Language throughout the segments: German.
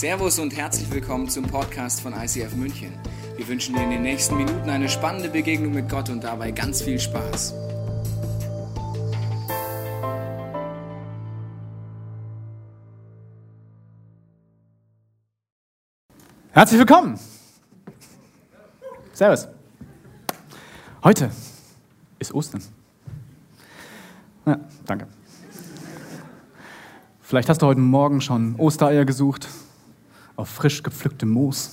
Servus und herzlich willkommen zum Podcast von ICF München. Wir wünschen dir in den nächsten Minuten eine spannende Begegnung mit Gott und dabei ganz viel Spaß. Herzlich willkommen. Servus. Heute ist Ostern. Ja, danke. Vielleicht hast du heute Morgen schon Ostereier gesucht auf frisch gepflücktem Moos.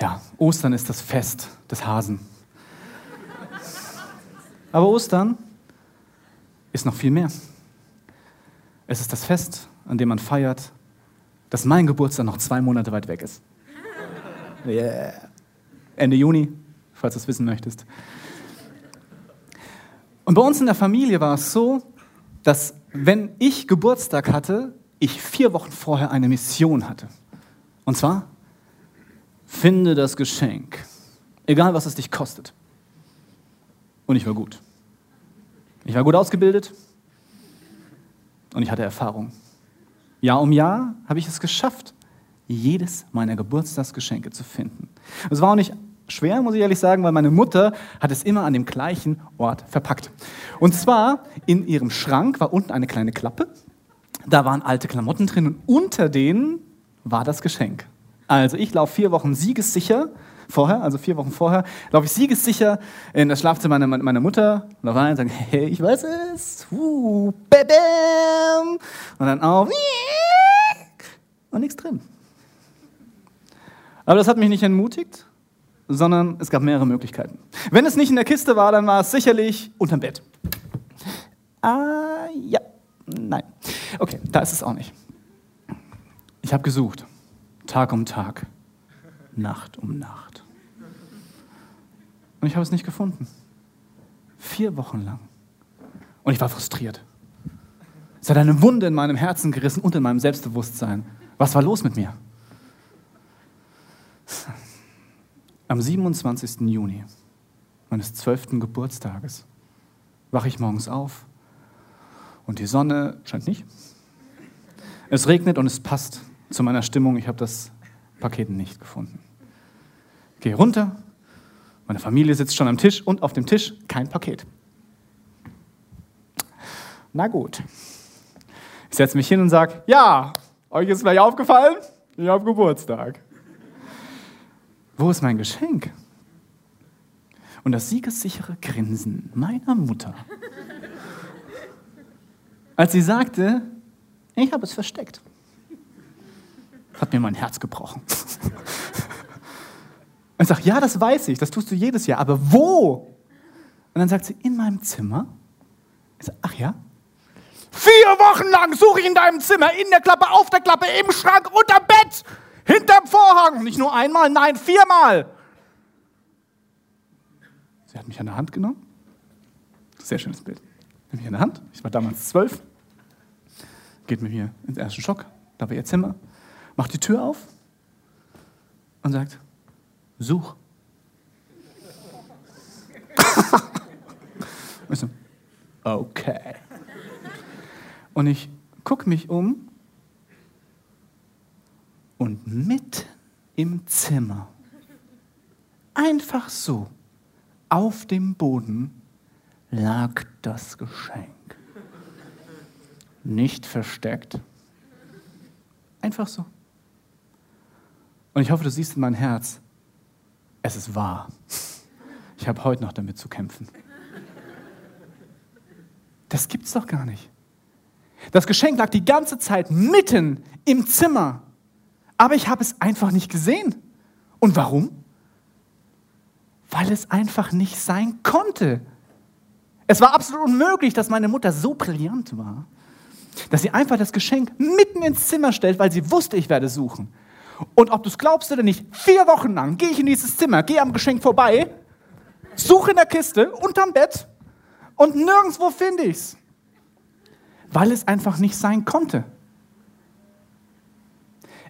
Ja, Ostern ist das Fest des Hasen. Aber Ostern ist noch viel mehr. Es ist das Fest, an dem man feiert, dass mein Geburtstag noch zwei Monate weit weg ist. Yeah. Ende Juni, falls du es wissen möchtest. Und bei uns in der Familie war es so, dass wenn ich Geburtstag hatte, ich vier Wochen vorher eine Mission hatte. Und zwar, finde das Geschenk, egal was es dich kostet. Und ich war gut. Ich war gut ausgebildet und ich hatte Erfahrung. Jahr um Jahr habe ich es geschafft, jedes meiner Geburtstagsgeschenke zu finden. Es war auch nicht schwer, muss ich ehrlich sagen, weil meine Mutter hat es immer an dem gleichen Ort verpackt. Und zwar in ihrem Schrank war unten eine kleine Klappe. Da waren alte Klamotten drin und unter denen war das Geschenk. Also ich laufe vier Wochen siegessicher vorher, also vier Wochen vorher, laufe ich siegessicher in das Schlafzimmer meiner Mutter, laufe rein und sage, hey, ich weiß es, uh, bam, und dann auf und nichts drin. Aber das hat mich nicht entmutigt, sondern es gab mehrere Möglichkeiten. Wenn es nicht in der Kiste war, dann war es sicherlich unterm Bett. Ah, ja, nein. Okay, da ist es auch nicht. Ich habe gesucht, Tag um Tag, Nacht um Nacht. Und ich habe es nicht gefunden. Vier Wochen lang. Und ich war frustriert. Es hat eine Wunde in meinem Herzen gerissen und in meinem Selbstbewusstsein. Was war los mit mir? Am 27. Juni meines zwölften Geburtstages wache ich morgens auf und die Sonne scheint nicht. Es regnet und es passt zu meiner Stimmung. Ich habe das Paket nicht gefunden. Gehe runter, meine Familie sitzt schon am Tisch und auf dem Tisch kein Paket. Na gut. Ich setze mich hin und sage, ja, euch ist vielleicht aufgefallen, ich habe Geburtstag. Wo ist mein Geschenk? Und das siegessichere Grinsen meiner Mutter, als sie sagte, ich habe es versteckt, hat mir mein Herz gebrochen. Und ich sage, ja, das weiß ich, das tust du jedes Jahr, aber wo? Und dann sagt sie, in meinem Zimmer. Ich sage, ach ja? Vier Wochen lang suche ich in deinem Zimmer, in der Klappe, auf der Klappe, im Schrank, unterm Bett. Hinterm Vorhang. Nicht nur einmal, nein, viermal. Sie hat mich an der Hand genommen. Sehr schönes Bild. Nimmt mich an der Hand. Ich war damals zwölf. Geht mit mir ins erste Stock. Da war ihr Zimmer. Macht die Tür auf und sagt: Such. ich so, okay. Und ich gucke mich um und mitten im Zimmer, einfach so, auf dem Boden, lag das Geschenk. Nicht versteckt. Einfach so. Und ich hoffe, du siehst in mein Herz, es ist wahr. Ich habe heute noch damit zu kämpfen. Das gibt's doch gar nicht. Das Geschenk lag die ganze Zeit mitten im Zimmer aber ich habe es einfach nicht gesehen. Und warum? Weil es einfach nicht sein konnte. Es war absolut unmöglich, dass meine Mutter so brillant war, dass sie einfach das Geschenk mitten ins Zimmer stellt, weil sie wusste, ich werde suchen. Und ob du es glaubst oder nicht, vier Wochen lang gehe ich in dieses Zimmer, gehe am Geschenk vorbei, suche in der Kiste, unterm Bett und nirgendwo finde ich es. Weil es einfach nicht sein konnte.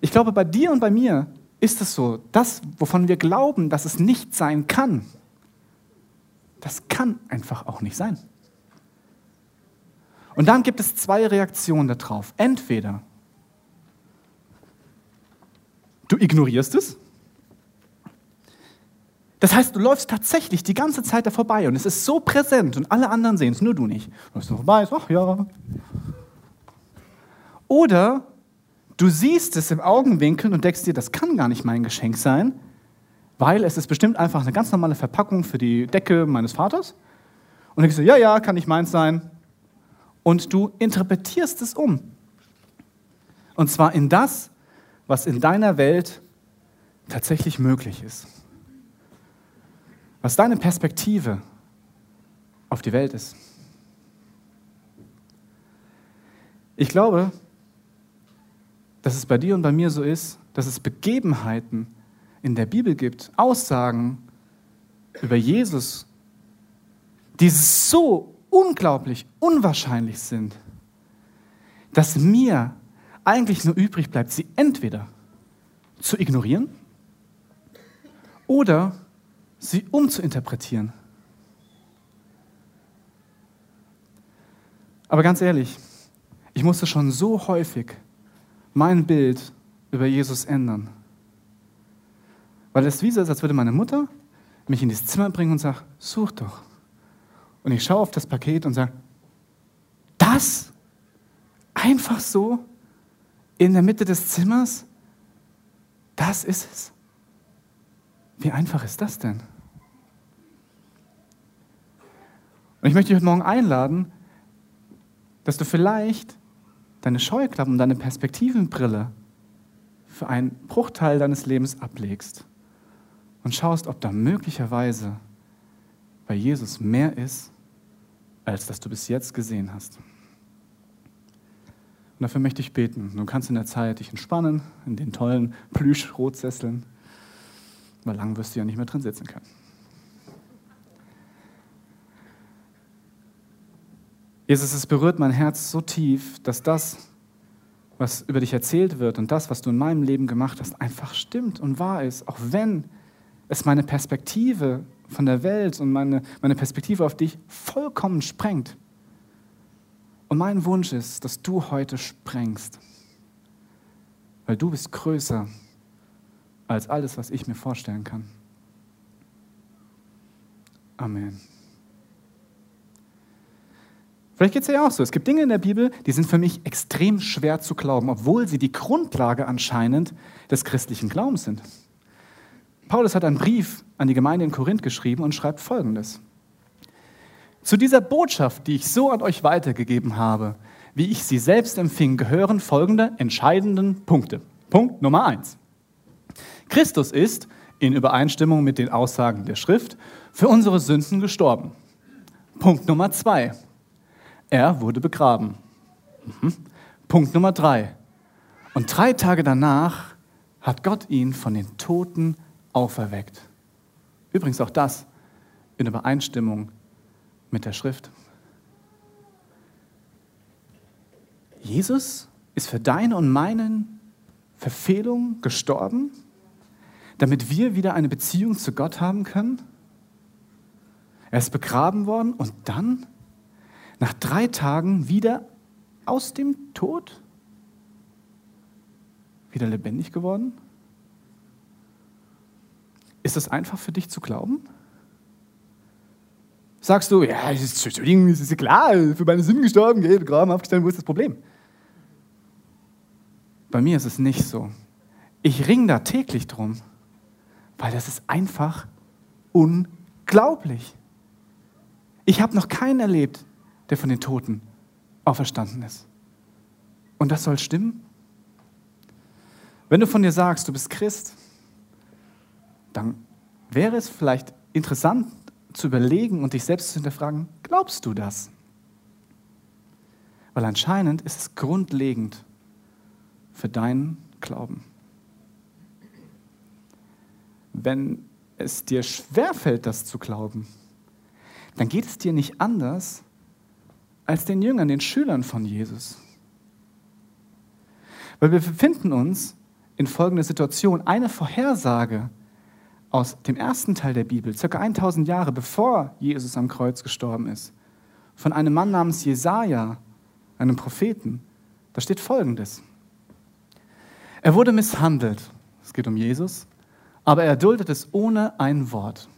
Ich glaube, bei dir und bei mir ist es so, das, wovon wir glauben, dass es nicht sein kann, das kann einfach auch nicht sein. Und dann gibt es zwei Reaktionen darauf. Entweder Du ignorierst es. Das heißt, du läufst tatsächlich die ganze Zeit da vorbei und es ist so präsent und alle anderen sehen es, nur du nicht. Du läufst vorbei, ach ja. Oder du siehst es im Augenwinkel und denkst dir, das kann gar nicht mein Geschenk sein, weil es ist bestimmt einfach eine ganz normale Verpackung für die Decke meines Vaters. Und denkst du, ja, ja, kann nicht meins sein. Und du interpretierst es um. Und zwar in das, was in deiner Welt tatsächlich möglich ist was deine Perspektive auf die Welt ist. Ich glaube, dass es bei dir und bei mir so ist, dass es Begebenheiten in der Bibel gibt, Aussagen über Jesus, die so unglaublich unwahrscheinlich sind, dass mir eigentlich nur übrig bleibt, sie entweder zu ignorieren oder sie umzuinterpretieren. Aber ganz ehrlich, ich musste schon so häufig mein Bild über Jesus ändern. Weil es wie so ist, als würde meine Mutter mich in dieses Zimmer bringen und sagen, such doch. Und ich schaue auf das Paket und sage, das? Einfach so? In der Mitte des Zimmers? Das ist es? Wie einfach ist das denn? Und ich möchte dich heute Morgen einladen, dass du vielleicht deine Scheuklappen, deine Perspektivenbrille für einen Bruchteil deines Lebens ablegst und schaust, ob da möglicherweise bei Jesus mehr ist, als das du bis jetzt gesehen hast. Und dafür möchte ich beten. Du kannst in der Zeit dich entspannen in den tollen Plüsch-Rotsesseln, weil lang wirst du ja nicht mehr drin sitzen können. Jesus, es berührt mein Herz so tief, dass das, was über dich erzählt wird und das, was du in meinem Leben gemacht hast, einfach stimmt und wahr ist, auch wenn es meine Perspektive von der Welt und meine, meine Perspektive auf dich vollkommen sprengt. Und mein Wunsch ist, dass du heute sprengst, weil du bist größer als alles, was ich mir vorstellen kann. Amen. Vielleicht geht es ja auch so. Es gibt Dinge in der Bibel, die sind für mich extrem schwer zu glauben, obwohl sie die Grundlage anscheinend des christlichen Glaubens sind. Paulus hat einen Brief an die Gemeinde in Korinth geschrieben und schreibt folgendes. Zu dieser Botschaft, die ich so an euch weitergegeben habe, wie ich sie selbst empfing, gehören folgende entscheidenden Punkte. Punkt Nummer eins. Christus ist, in Übereinstimmung mit den Aussagen der Schrift, für unsere Sünden gestorben. Punkt Nummer zwei. Er wurde begraben. Mhm. Punkt Nummer drei. Und drei Tage danach hat Gott ihn von den Toten auferweckt. Übrigens auch das in Übereinstimmung mit der Schrift. Jesus ist für deine und meinen Verfehlungen gestorben, damit wir wieder eine Beziehung zu Gott haben können. Er ist begraben worden und dann nach drei Tagen wieder aus dem Tod? Wieder lebendig geworden? Ist das einfach für dich zu glauben? Sagst du, ja, es ist, es ist klar, für meine Sünden gestorben, geht, Graben aufgestellt, wo ist das Problem? Bei mir ist es nicht so. Ich ringe da täglich drum, weil das ist einfach unglaublich. Ich habe noch keinen erlebt, der von den Toten auferstanden ist. Und das soll stimmen? Wenn du von dir sagst, du bist Christ, dann wäre es vielleicht interessant zu überlegen und dich selbst zu hinterfragen, glaubst du das? Weil anscheinend ist es grundlegend für deinen Glauben. Wenn es dir schwerfällt, das zu glauben, dann geht es dir nicht anders, als den Jüngern, den Schülern von Jesus. Weil wir befinden uns in folgender Situation. Eine Vorhersage aus dem ersten Teil der Bibel, circa 1000 Jahre bevor Jesus am Kreuz gestorben ist, von einem Mann namens Jesaja, einem Propheten. Da steht folgendes: Er wurde misshandelt Es geht um Jesus. Aber er duldet es ohne ein Wort.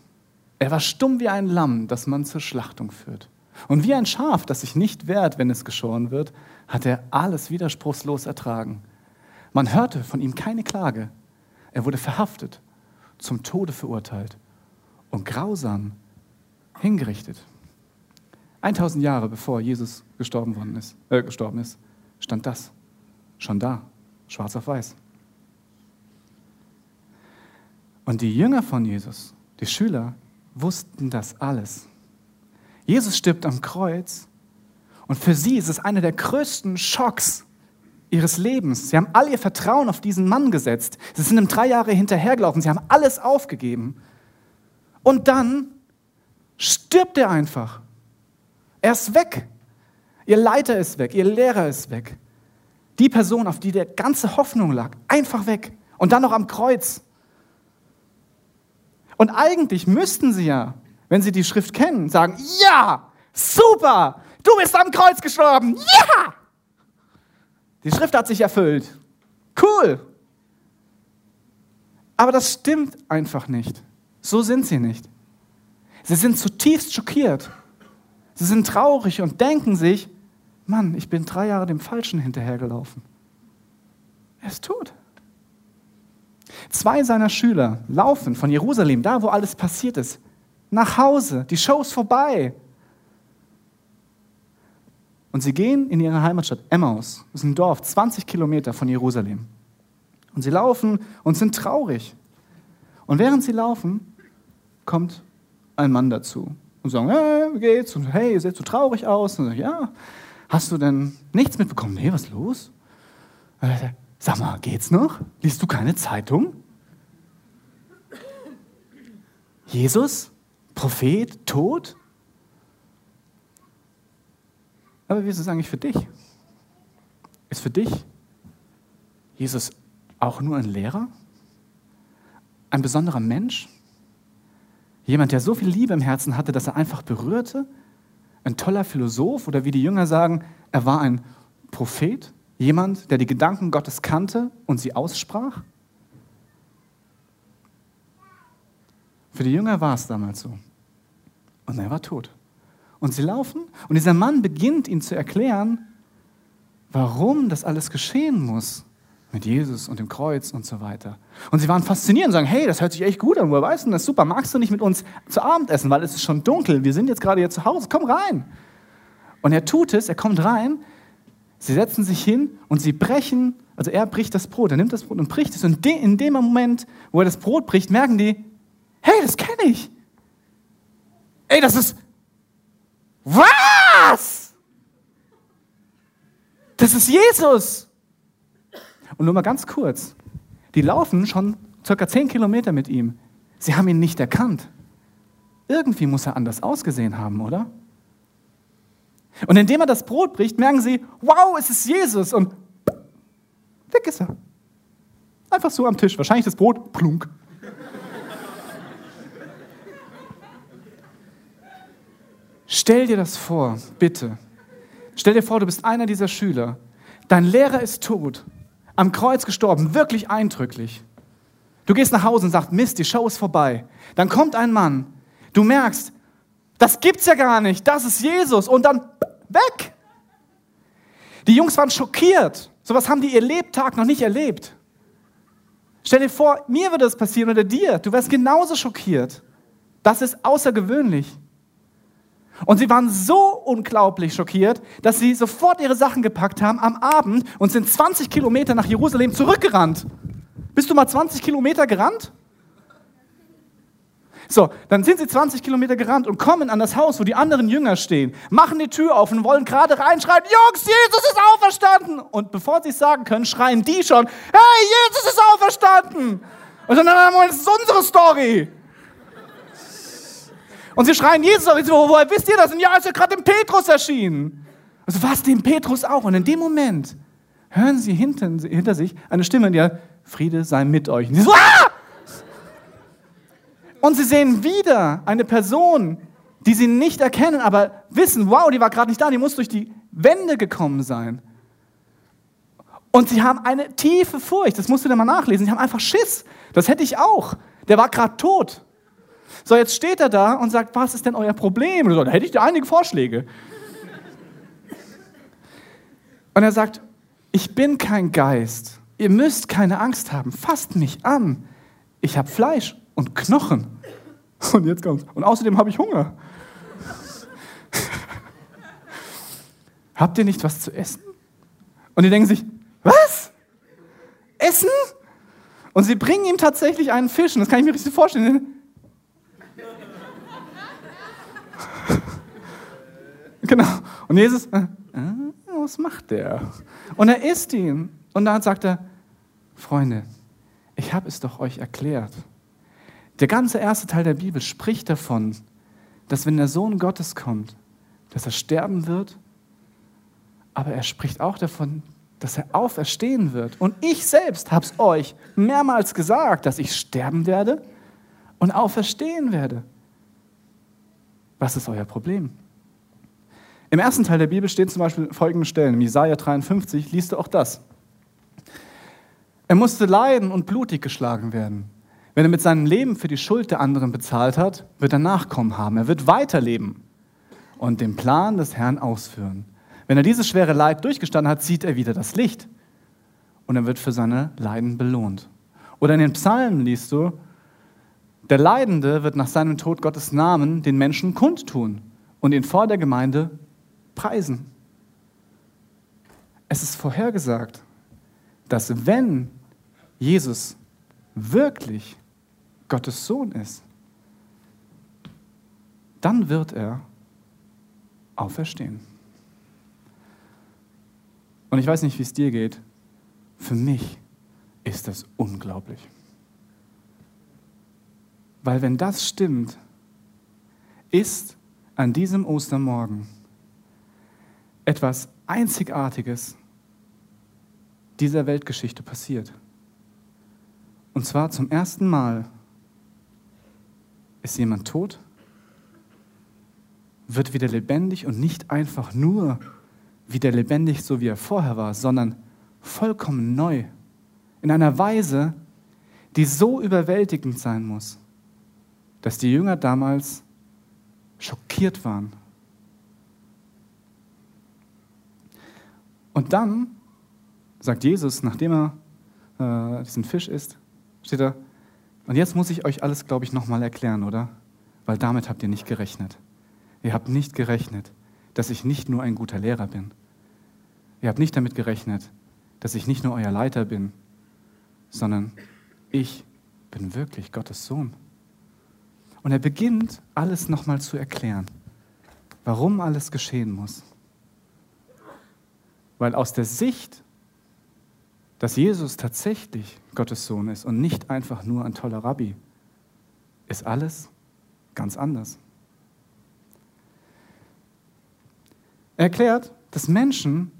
Er war stumm wie ein Lamm, das man zur Schlachtung führt. Und wie ein Schaf, das sich nicht wehrt, wenn es geschoren wird, hat er alles widerspruchslos ertragen. Man hörte von ihm keine Klage. Er wurde verhaftet, zum Tode verurteilt und grausam hingerichtet. 1000 Jahre bevor Jesus gestorben, worden ist, äh, gestorben ist, stand das schon da, schwarz auf weiß. Und die Jünger von Jesus, die Schüler, wussten das alles. Jesus stirbt am Kreuz und für sie ist es einer der größten Schocks ihres Lebens. Sie haben all ihr Vertrauen auf diesen Mann gesetzt. Sie sind ihm drei Jahre hinterhergelaufen. Sie haben alles aufgegeben. Und dann stirbt er einfach. Er ist weg. Ihr Leiter ist weg. Ihr Lehrer ist weg. Die Person, auf die der ganze Hoffnung lag, einfach weg. Und dann noch am Kreuz. Und eigentlich müssten sie ja, wenn sie die Schrift kennen, sagen, ja, super, du bist am Kreuz gestorben, ja! Die Schrift hat sich erfüllt. Cool. Aber das stimmt einfach nicht. So sind sie nicht. Sie sind zutiefst schockiert. Sie sind traurig und denken sich, Mann, ich bin drei Jahre dem Falschen hinterhergelaufen. Er ist tot. Zwei seiner Schüler laufen von Jerusalem, da wo alles passiert ist, nach Hause. Die Show ist vorbei. Und sie gehen in ihre Heimatstadt Emmaus. Das ist ein Dorf, 20 Kilometer von Jerusalem. Und sie laufen und sind traurig. Und während sie laufen, kommt ein Mann dazu und sagt, hey, wie geht's? Und hey, ihr seht so traurig aus. Und sagt, ja, hast du denn nichts mitbekommen? Nee, was ist los? Sag mal, geht's noch? Liest du keine Zeitung? Jesus, Prophet, tot? Aber wie ist es eigentlich für dich? Ist für dich Jesus auch nur ein Lehrer? Ein besonderer Mensch? Jemand, der so viel Liebe im Herzen hatte, dass er einfach berührte? Ein toller Philosoph? Oder wie die Jünger sagen, er war ein Prophet? Jemand, der die Gedanken Gottes kannte und sie aussprach? Für die Jünger war es damals so. Und er war tot. Und sie laufen und dieser Mann beginnt ihnen zu erklären, warum das alles geschehen muss mit Jesus und dem Kreuz und so weiter. Und sie waren fasziniert und sagen, hey, das hört sich echt gut an, woher weißt du das? Super, magst du nicht mit uns zu Abend essen, weil es ist schon dunkel, wir sind jetzt gerade hier zu Hause, komm rein. Und er tut es, er kommt rein, sie setzen sich hin und sie brechen, also er bricht das Brot, er nimmt das Brot und bricht es. Und in dem Moment, wo er das Brot bricht, merken die, hey, das kenne ich. Ey, das ist, was? Das ist Jesus. Und nur mal ganz kurz. Die laufen schon circa zehn Kilometer mit ihm. Sie haben ihn nicht erkannt. Irgendwie muss er anders ausgesehen haben, oder? Und indem er das Brot bricht, merken sie, wow, es ist Jesus. Und weg ist er. Einfach so am Tisch. Wahrscheinlich das Brot, plunk. Stell dir das vor, bitte. Stell dir vor, du bist einer dieser Schüler. Dein Lehrer ist tot am Kreuz gestorben, wirklich eindrücklich. Du gehst nach Hause und sagst, Mist, die Show ist vorbei. Dann kommt ein Mann, du merkst, das gibt's ja gar nicht, das ist Jesus und dann weg. Die Jungs waren schockiert. Sowas haben die ihr Lebtag noch nicht erlebt. Stell dir vor, mir würde das passieren oder dir. Du wärst genauso schockiert. Das ist außergewöhnlich. Und sie waren so unglaublich schockiert, dass sie sofort ihre Sachen gepackt haben am Abend und sind 20 Kilometer nach Jerusalem zurückgerannt. Bist du mal 20 Kilometer gerannt? So, dann sind sie 20 Kilometer gerannt und kommen an das Haus, wo die anderen Jünger stehen, machen die Tür auf und wollen gerade reinschreien, Jungs, Jesus ist auferstanden. Und bevor sie es sagen können, schreien die schon, hey, Jesus ist auferstanden. Und dann, das ist unsere Story. Und sie schreien Jesus auf. So, woher wisst ihr das? Und ja, ist ja gerade dem Petrus erschienen. Also was, dem Petrus auch. Und in dem Moment hören sie hinter, hinter sich eine Stimme, die sagt, Friede sei mit euch. Und sie, so, ah! und sie sehen wieder eine Person, die sie nicht erkennen, aber wissen, wow, die war gerade nicht da, die muss durch die Wände gekommen sein. Und sie haben eine tiefe Furcht, das musst du dir mal nachlesen. Sie haben einfach Schiss. Das hätte ich auch. Der war gerade tot. So, jetzt steht er da und sagt, was ist denn euer Problem? So, da hätte ich dir einige Vorschläge. Und er sagt, ich bin kein Geist. Ihr müsst keine Angst haben. Fasst mich an. Ich habe Fleisch und Knochen. Und jetzt kommt's. Und außerdem habe ich Hunger. Habt ihr nicht was zu essen? Und die denken sich, was? Essen? Und sie bringen ihm tatsächlich einen Fisch. Und das kann ich mir richtig vorstellen. Genau. Und Jesus, äh, äh, was macht der? Und er isst ihn. Und dann sagt er, Freunde, ich habe es doch euch erklärt. Der ganze erste Teil der Bibel spricht davon, dass wenn der Sohn Gottes kommt, dass er sterben wird, aber er spricht auch davon, dass er auferstehen wird. Und ich selbst habe es euch mehrmals gesagt, dass ich sterben werde und auferstehen werde. Was ist euer Problem? Im ersten Teil der Bibel stehen zum Beispiel folgende Stellen. Im Jesaja 53 liest du auch das. Er musste leiden und blutig geschlagen werden. Wenn er mit seinem Leben für die Schuld der anderen bezahlt hat, wird er Nachkommen haben. Er wird weiterleben und den Plan des Herrn ausführen. Wenn er dieses schwere Leid durchgestanden hat, sieht er wieder das Licht und er wird für seine Leiden belohnt. Oder in den Psalmen liest du, der Leidende wird nach seinem Tod Gottes Namen den Menschen kundtun und ihn vor der Gemeinde preisen. Es ist vorhergesagt, dass wenn Jesus wirklich Gottes Sohn ist, dann wird er auferstehen. Und ich weiß nicht, wie es dir geht. Für mich ist das unglaublich. Weil wenn das stimmt, ist an diesem Ostermorgen etwas Einzigartiges dieser Weltgeschichte passiert. Und zwar zum ersten Mal ist jemand tot, wird wieder lebendig und nicht einfach nur wieder lebendig, so wie er vorher war, sondern vollkommen neu. In einer Weise, die so überwältigend sein muss, dass die Jünger damals schockiert waren. Und dann sagt Jesus, nachdem er äh, diesen Fisch isst, steht er, und jetzt muss ich euch alles, glaube ich, nochmal erklären, oder? Weil damit habt ihr nicht gerechnet. Ihr habt nicht gerechnet, dass ich nicht nur ein guter Lehrer bin. Ihr habt nicht damit gerechnet, dass ich nicht nur euer Leiter bin, sondern ich bin wirklich Gottes Sohn. Und er beginnt alles nochmal zu erklären, warum alles geschehen muss. Weil aus der Sicht, dass Jesus tatsächlich Gottes Sohn ist und nicht einfach nur ein toller Rabbi, ist alles ganz anders. Er erklärt, dass Menschen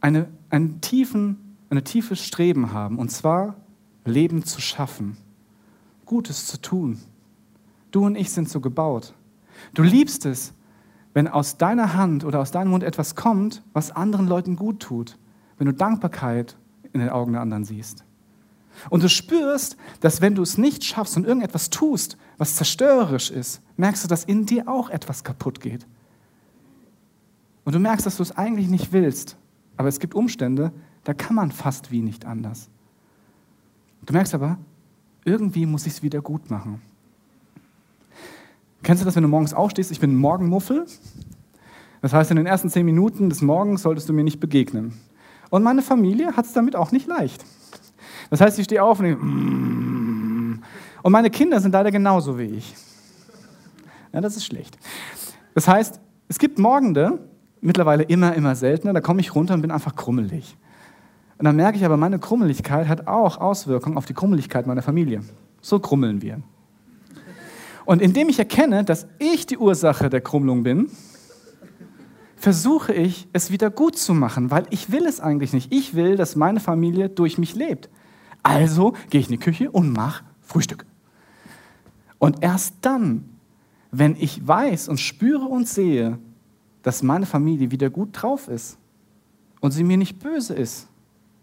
eine, einen tiefen, eine tiefes Streben haben, und zwar Leben zu schaffen, Gutes zu tun. Du und ich sind so gebaut. Du liebst es, wenn aus deiner Hand oder aus deinem Mund etwas kommt, was anderen Leuten gut tut, wenn du Dankbarkeit in den Augen der anderen siehst. Und du spürst, dass wenn du es nicht schaffst und irgendetwas tust, was zerstörerisch ist, merkst du, dass in dir auch etwas kaputt geht. Und du merkst, dass du es eigentlich nicht willst, aber es gibt Umstände, da kann man fast wie nicht anders. Du merkst aber, irgendwie muss ich es wieder gut machen. Kennst du das, wenn du morgens aufstehst? Ich bin Morgenmuffel. Das heißt, in den ersten zehn Minuten des Morgens solltest du mir nicht begegnen. Und meine Familie hat es damit auch nicht leicht. Das heißt, ich stehe auf und ich, mm. und meine Kinder sind leider genauso wie ich. Ja, das ist schlecht. Das heißt, es gibt Morgende, mittlerweile immer, immer seltener, da komme ich runter und bin einfach krummelig. Und dann merke ich aber, meine Krummeligkeit hat auch Auswirkungen auf die Krummeligkeit meiner Familie. So krummeln wir. Und indem ich erkenne, dass ich die Ursache der Krummelung bin, versuche ich, es wieder gut zu machen, weil ich will es eigentlich nicht. Ich will, dass meine Familie durch mich lebt. Also gehe ich in die Küche und mache Frühstück. Und erst dann, wenn ich weiß und spüre und sehe, dass meine Familie wieder gut drauf ist, und sie mir nicht böse ist,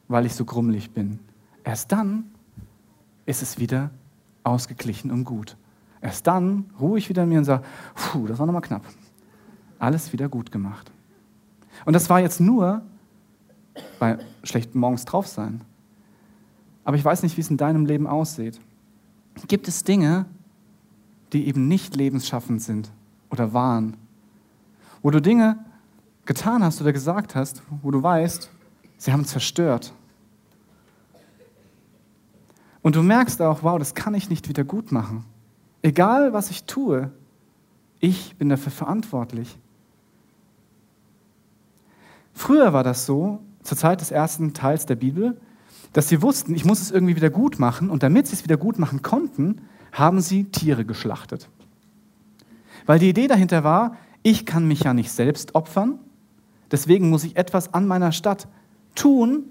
weil ich so grummelig bin, erst dann ist es wieder ausgeglichen und gut. Erst dann ruhe ich wieder in mir und sage, puh, das war nochmal knapp. Alles wieder gut gemacht. Und das war jetzt nur bei schlechten Morgens drauf sein. Aber ich weiß nicht, wie es in deinem Leben aussieht. Gibt es Dinge, die eben nicht lebensschaffend sind oder waren? Wo du Dinge getan hast oder gesagt hast, wo du weißt, sie haben zerstört. Und du merkst auch, wow, das kann ich nicht wieder gut machen. Egal, was ich tue, ich bin dafür verantwortlich. Früher war das so, zur Zeit des ersten Teils der Bibel, dass sie wussten, ich muss es irgendwie wieder gut machen und damit sie es wieder gut machen konnten, haben sie Tiere geschlachtet. Weil die Idee dahinter war, ich kann mich ja nicht selbst opfern, deswegen muss ich etwas an meiner Stadt tun,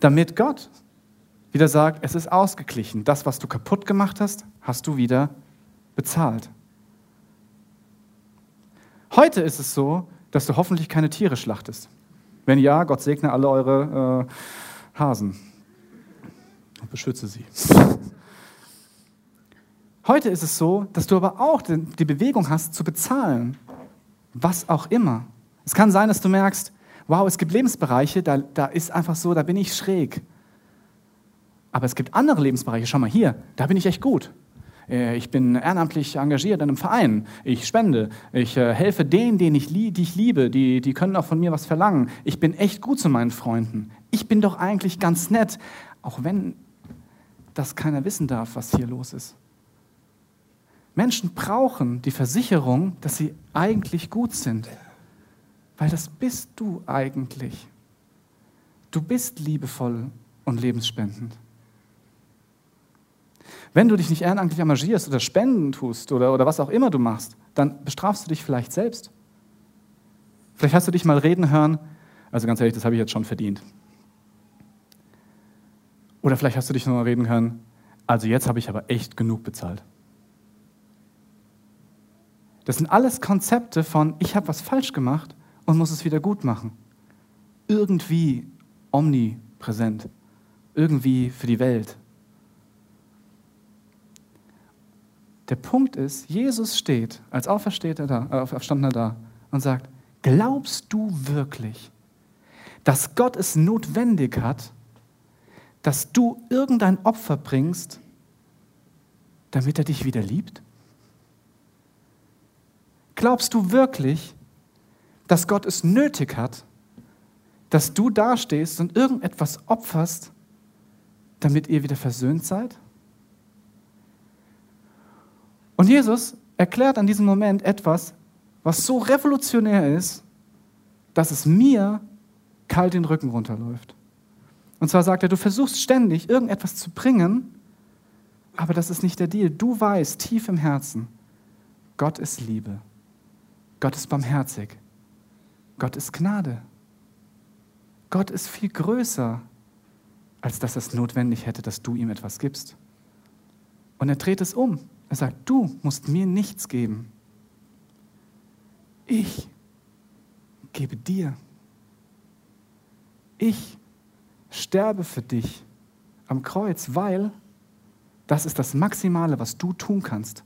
damit Gott wieder sagt, es ist ausgeglichen. Das, was du kaputt gemacht hast, hast du wieder bezahlt. Heute ist es so, dass du hoffentlich keine Tiere schlachtest. Wenn ja, Gott segne alle eure äh, Hasen und beschütze sie. Heute ist es so, dass du aber auch die Bewegung hast, zu bezahlen. Was auch immer. Es kann sein, dass du merkst, wow, es gibt Lebensbereiche, da, da ist einfach so, da bin ich schräg. Aber es gibt andere Lebensbereiche, schau mal hier, da bin ich echt gut. Äh, ich bin ehrenamtlich engagiert in einem Verein. Ich spende. Ich äh, helfe denen, denen ich die ich liebe. Die, die können auch von mir was verlangen. Ich bin echt gut zu meinen Freunden. Ich bin doch eigentlich ganz nett, auch wenn das keiner wissen darf, was hier los ist. Menschen brauchen die Versicherung, dass sie eigentlich gut sind. Weil das bist du eigentlich. Du bist liebevoll und lebensspendend. Wenn du dich nicht ehrenamtlich engagierst oder Spenden tust oder, oder was auch immer du machst, dann bestrafst du dich vielleicht selbst. Vielleicht hast du dich mal reden hören, also ganz ehrlich, das habe ich jetzt schon verdient. Oder vielleicht hast du dich mal reden hören, also jetzt habe ich aber echt genug bezahlt. Das sind alles Konzepte von, ich habe was falsch gemacht und muss es wieder gut machen. Irgendwie omnipräsent. Irgendwie für die Welt. Der Punkt ist, Jesus steht als Auferstandener da, äh, Auferstandener da und sagt, glaubst du wirklich, dass Gott es notwendig hat, dass du irgendein Opfer bringst, damit er dich wieder liebt? Glaubst du wirklich, dass Gott es nötig hat, dass du dastehst und irgendetwas opferst, damit ihr wieder versöhnt seid? Und Jesus erklärt an diesem Moment etwas, was so revolutionär ist, dass es mir kalt den Rücken runterläuft. Und zwar sagt er, du versuchst ständig irgendetwas zu bringen, aber das ist nicht der Deal. Du weißt tief im Herzen, Gott ist Liebe. Gott ist barmherzig. Gott ist Gnade. Gott ist viel größer, als dass es notwendig hätte, dass du ihm etwas gibst. Und er dreht es um. Er sagt, du musst mir nichts geben. Ich gebe dir. Ich sterbe für dich am Kreuz, weil das ist das Maximale, was du tun kannst.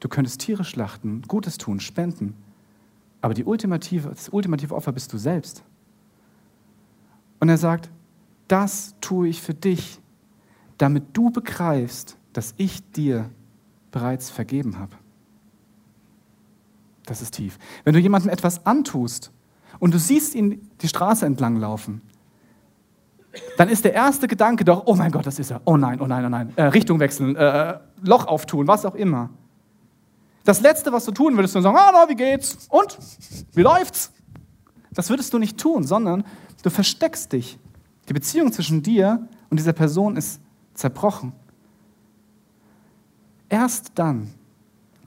Du könntest Tiere schlachten, Gutes tun, spenden, aber die ultimative, das ultimative Opfer bist du selbst. Und er sagt, das tue ich für dich, damit du begreifst, dass ich dir bereits vergeben habe. Das ist tief. Wenn du jemandem etwas antust und du siehst ihn die Straße entlang laufen, dann ist der erste Gedanke doch, oh mein Gott, das ist er. Oh nein, oh nein, oh nein. Äh, Richtung wechseln, äh, Loch auftun, was auch immer. Das Letzte, was du tun würdest, ist sagen, ah, wie geht's? Und? Wie läuft's? Das würdest du nicht tun, sondern du versteckst dich. Die Beziehung zwischen dir und dieser Person ist zerbrochen. Erst dann,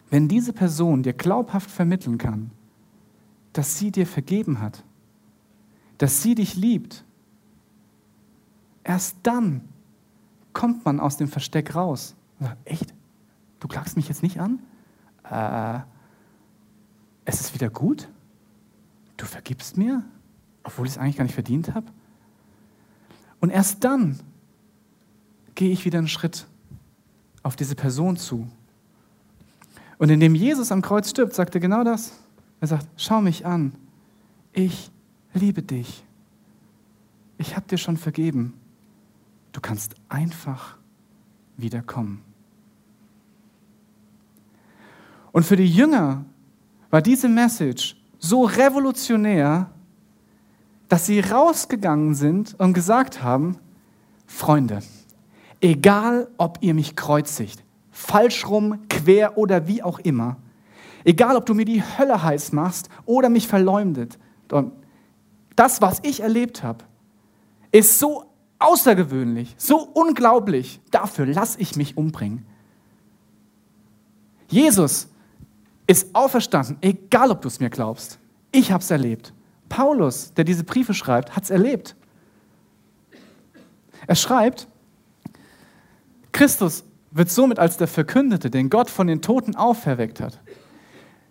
wenn diese Person dir glaubhaft vermitteln kann, dass sie dir vergeben hat, dass sie dich liebt, erst dann kommt man aus dem Versteck raus. Sagt, echt? Du klagst mich jetzt nicht an? Äh, es ist wieder gut? du vergibst mir, obwohl ich es eigentlich gar nicht verdient habe? Und erst dann gehe ich wieder einen Schritt auf diese Person zu. Und indem Jesus am Kreuz stirbt, sagt er genau das. Er sagt, schau mich an, ich liebe dich. Ich habe dir schon vergeben. Du kannst einfach wiederkommen. Und für die Jünger war diese Message so revolutionär, dass sie rausgegangen sind und gesagt haben, Freunde, egal ob ihr mich kreuzigt, falsch rum, quer oder wie auch immer, egal ob du mir die Hölle heiß machst oder mich verleumdet, das, was ich erlebt habe, ist so außergewöhnlich, so unglaublich, dafür lasse ich mich umbringen. Jesus ist auferstanden, egal ob du es mir glaubst. Ich habe es erlebt. Paulus, der diese Briefe schreibt, hat es erlebt. Er schreibt, Christus wird somit als der Verkündete, den Gott von den Toten auferweckt hat.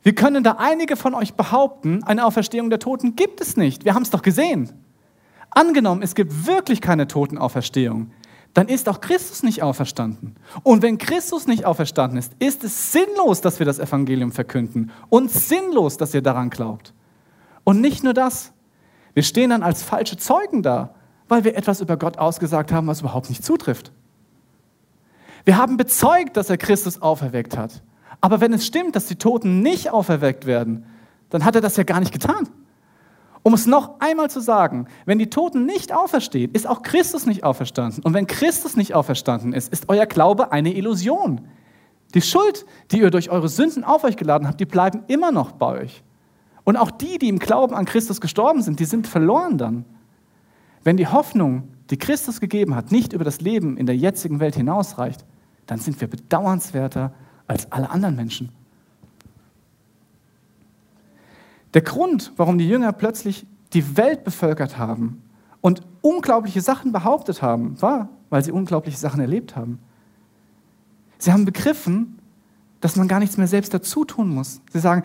Wir können da einige von euch behaupten, eine Auferstehung der Toten gibt es nicht. Wir haben es doch gesehen. Angenommen, es gibt wirklich keine Totenauferstehung dann ist auch Christus nicht auferstanden. Und wenn Christus nicht auferstanden ist, ist es sinnlos, dass wir das Evangelium verkünden und sinnlos, dass ihr daran glaubt. Und nicht nur das, wir stehen dann als falsche Zeugen da, weil wir etwas über Gott ausgesagt haben, was überhaupt nicht zutrifft. Wir haben bezeugt, dass er Christus auferweckt hat. Aber wenn es stimmt, dass die Toten nicht auferweckt werden, dann hat er das ja gar nicht getan. Um es noch einmal zu sagen, wenn die Toten nicht auferstehen, ist auch Christus nicht auferstanden. Und wenn Christus nicht auferstanden ist, ist euer Glaube eine Illusion. Die Schuld, die ihr durch eure Sünden auf euch geladen habt, die bleiben immer noch bei euch. Und auch die, die im Glauben an Christus gestorben sind, die sind verloren dann. Wenn die Hoffnung, die Christus gegeben hat, nicht über das Leben in der jetzigen Welt hinausreicht, dann sind wir bedauernswerter als alle anderen Menschen. Der Grund, warum die Jünger plötzlich die Welt bevölkert haben und unglaubliche Sachen behauptet haben, war, weil sie unglaubliche Sachen erlebt haben. Sie haben begriffen, dass man gar nichts mehr selbst dazu tun muss. Sie sagen,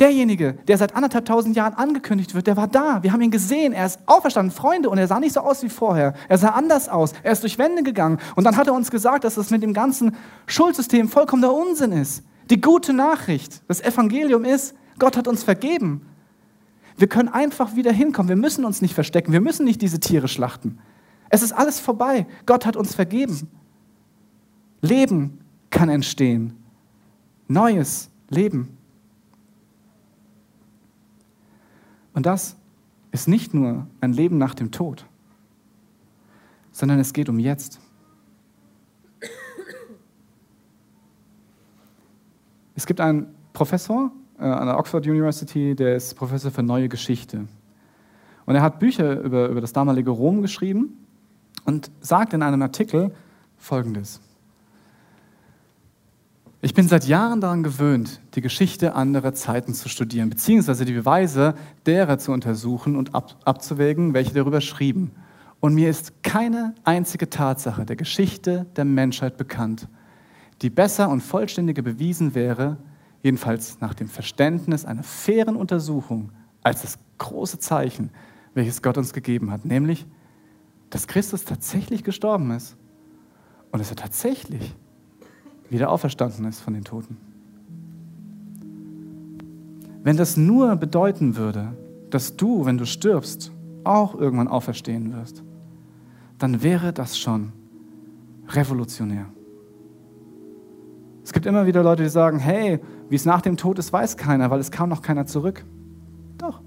derjenige, der seit anderthalb tausend Jahren angekündigt wird, der war da. Wir haben ihn gesehen. Er ist auferstanden, Freunde, und er sah nicht so aus wie vorher. Er sah anders aus. Er ist durch Wände gegangen. Und dann hat er uns gesagt, dass das mit dem ganzen Schuldsystem vollkommener Unsinn ist. Die gute Nachricht, das Evangelium ist, Gott hat uns vergeben. Wir können einfach wieder hinkommen. Wir müssen uns nicht verstecken. Wir müssen nicht diese Tiere schlachten. Es ist alles vorbei. Gott hat uns vergeben. Leben kann entstehen. Neues Leben. Und das ist nicht nur ein Leben nach dem Tod, sondern es geht um jetzt. Es gibt einen Professor äh, an der Oxford University, der ist Professor für neue Geschichte. Und er hat Bücher über, über das damalige Rom geschrieben und sagt in einem Artikel Folgendes. Ich bin seit Jahren daran gewöhnt, die Geschichte anderer Zeiten zu studieren, beziehungsweise die Beweise derer zu untersuchen und ab, abzuwägen, welche darüber schrieben. Und mir ist keine einzige Tatsache der Geschichte der Menschheit bekannt, die besser und vollständiger bewiesen wäre, jedenfalls nach dem Verständnis einer fairen Untersuchung, als das große Zeichen, welches Gott uns gegeben hat, nämlich, dass Christus tatsächlich gestorben ist und dass er tatsächlich wieder auferstanden ist von den Toten. Wenn das nur bedeuten würde, dass du, wenn du stirbst, auch irgendwann auferstehen wirst, dann wäre das schon revolutionär. Es gibt immer wieder Leute, die sagen, hey, wie es nach dem Tod ist, weiß keiner, weil es kam noch keiner zurück. Doch.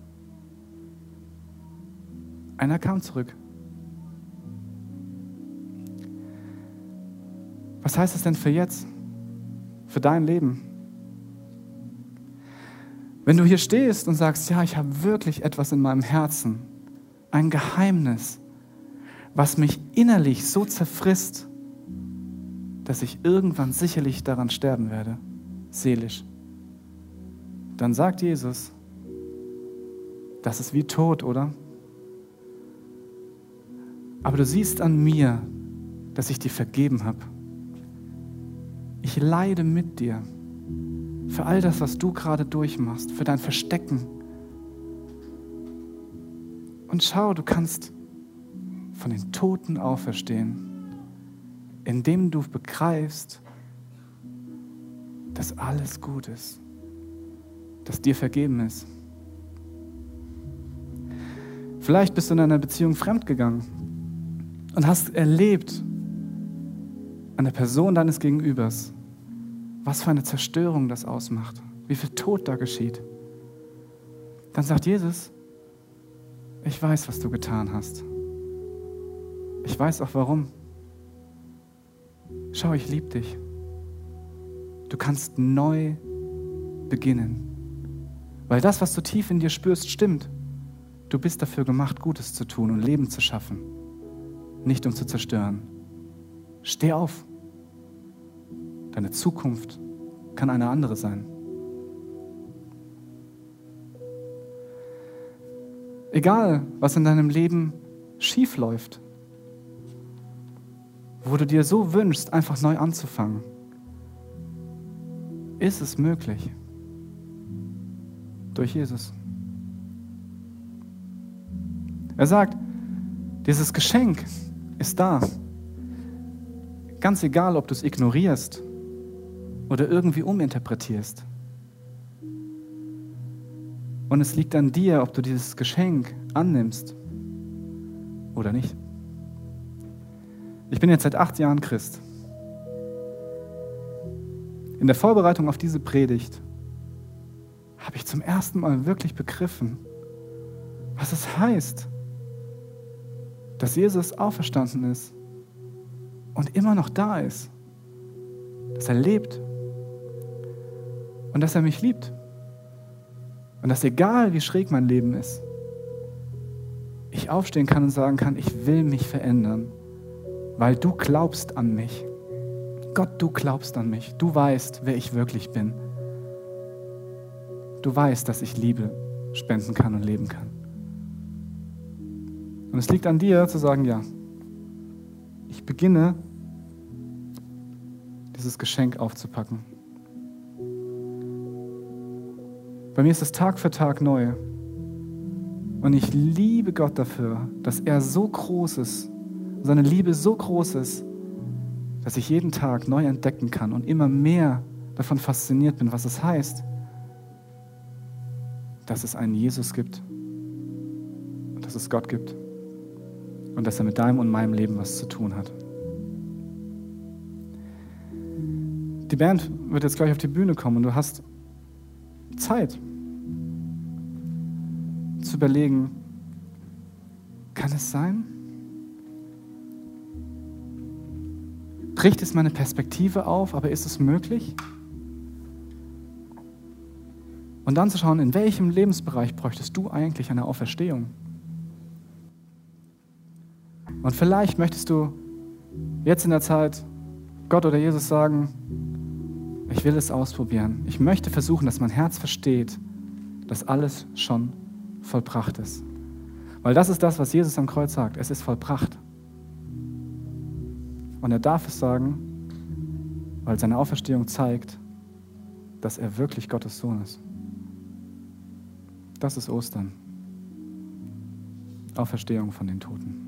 Einer kam zurück. Was heißt das denn für jetzt? Für dein Leben? Wenn du hier stehst und sagst, ja, ich habe wirklich etwas in meinem Herzen, ein Geheimnis, was mich innerlich so zerfrisst, dass ich irgendwann sicherlich daran sterben werde, seelisch. Dann sagt Jesus, das ist wie Tod, oder? Aber du siehst an mir, dass ich dir vergeben habe. Ich leide mit dir für all das, was du gerade durchmachst, für dein Verstecken. Und schau, du kannst von den Toten auferstehen, indem du begreifst, dass alles gut ist, dass dir vergeben ist. Vielleicht bist du in einer Beziehung fremdgegangen und hast erlebt an der Person deines Gegenübers, was für eine Zerstörung das ausmacht, wie viel Tod da geschieht. Dann sagt Jesus, ich weiß, was du getan hast. Ich weiß auch warum. Schau, ich liebe dich. Du kannst neu beginnen. Weil das, was du tief in dir spürst, stimmt. Du bist dafür gemacht, Gutes zu tun und Leben zu schaffen, nicht um zu zerstören. Steh auf. Deine Zukunft kann eine andere sein. Egal, was in deinem Leben schief läuft, wo du dir so wünschst, einfach neu anzufangen, ist es möglich. Durch Jesus. Er sagt, dieses Geschenk ist da. Ganz egal, ob du es ignorierst oder irgendwie uminterpretierst. Und es liegt an dir, ob du dieses Geschenk annimmst oder nicht. Ich bin jetzt seit acht Jahren Christ. In der Vorbereitung auf diese Predigt habe ich zum ersten Mal wirklich begriffen, was es heißt, dass Jesus auferstanden ist und immer noch da ist, dass er lebt und dass er mich liebt und dass egal wie schräg mein Leben ist, ich aufstehen kann und sagen kann, ich will mich verändern, weil du glaubst an mich. Gott, du glaubst an mich. Du weißt, wer ich wirklich bin. Du weißt, dass ich Liebe spenden kann und leben kann. Und es liegt an dir zu sagen, ja, ich beginne dieses Geschenk aufzupacken. Bei mir ist es Tag für Tag neu. Und ich liebe Gott dafür, dass er so groß ist, seine Liebe so groß ist, dass ich jeden Tag neu entdecken kann und immer mehr davon fasziniert bin, was es heißt, dass es einen Jesus gibt und dass es Gott gibt und dass er mit deinem und meinem Leben was zu tun hat. Die Band wird jetzt gleich auf die Bühne kommen und du hast Zeit zu überlegen, kann es sein? Bricht es meine Perspektive auf, aber ist es möglich? Und dann zu schauen, in welchem Lebensbereich bräuchtest du eigentlich eine Auferstehung? Und vielleicht möchtest du jetzt in der Zeit Gott oder Jesus sagen, ich will es ausprobieren. Ich möchte versuchen, dass mein Herz versteht, dass alles schon vollbracht ist. Weil das ist das, was Jesus am Kreuz sagt. Es ist vollbracht. Und er darf es sagen, weil seine Auferstehung zeigt, dass er wirklich Gottes Sohn ist. Das ist Ostern. Auferstehung von den Toten.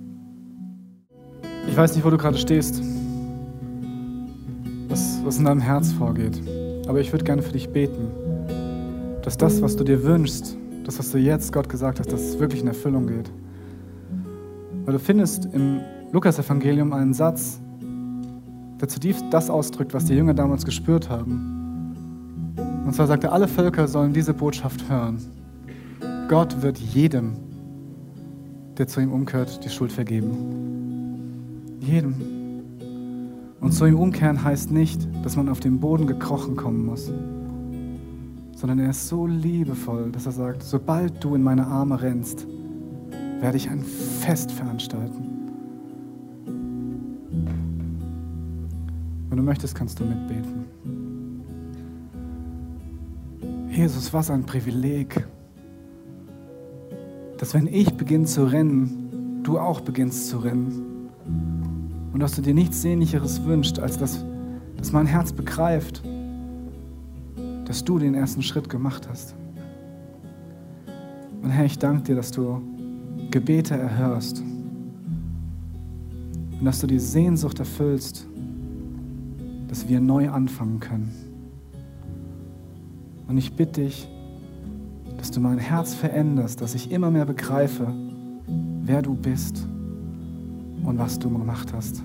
Ich weiß nicht, wo du gerade stehst, was, was in deinem Herz vorgeht, aber ich würde gerne für dich beten, dass das, was du dir wünschst, das, was du jetzt Gott gesagt hast, dass es wirklich in Erfüllung geht. Weil du findest im Lukas-Evangelium einen Satz, der zutiefst das ausdrückt, was die Jünger damals gespürt haben. Und zwar sagt er, alle Völker sollen diese Botschaft hören. Gott wird jedem, der zu ihm umkehrt, die Schuld vergeben. Jedem. Und zu ihm umkehren heißt nicht, dass man auf den Boden gekrochen kommen muss, sondern er ist so liebevoll, dass er sagt, sobald du in meine Arme rennst, werde ich ein Fest veranstalten. Wenn du möchtest, kannst du mitbeten. Jesus, was ein Privileg, dass wenn ich beginne zu rennen, du auch beginnst zu rennen und dass du dir nichts Sehnlicheres wünschst, als dass, dass mein Herz begreift, dass du den ersten Schritt gemacht hast. Und Herr, ich danke dir, dass du Gebete erhörst und dass du die Sehnsucht erfüllst, dass wir neu anfangen können. Und ich bitte dich, dass du mein Herz veränderst, dass ich immer mehr begreife, wer du bist und was du gemacht hast.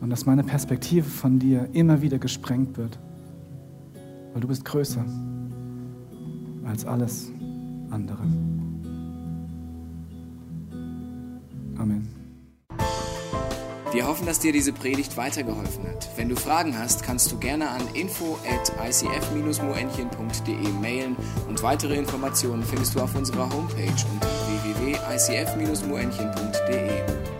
Und dass meine Perspektive von dir immer wieder gesprengt wird, weil du bist größer als alles andere. Amen. Wir hoffen, dass dir diese Predigt weitergeholfen hat. Wenn du Fragen hast, kannst du gerne an info at icf-moenchen.de mailen und weitere Informationen findest du auf unserer Homepage unter www.icf-moenchen.de.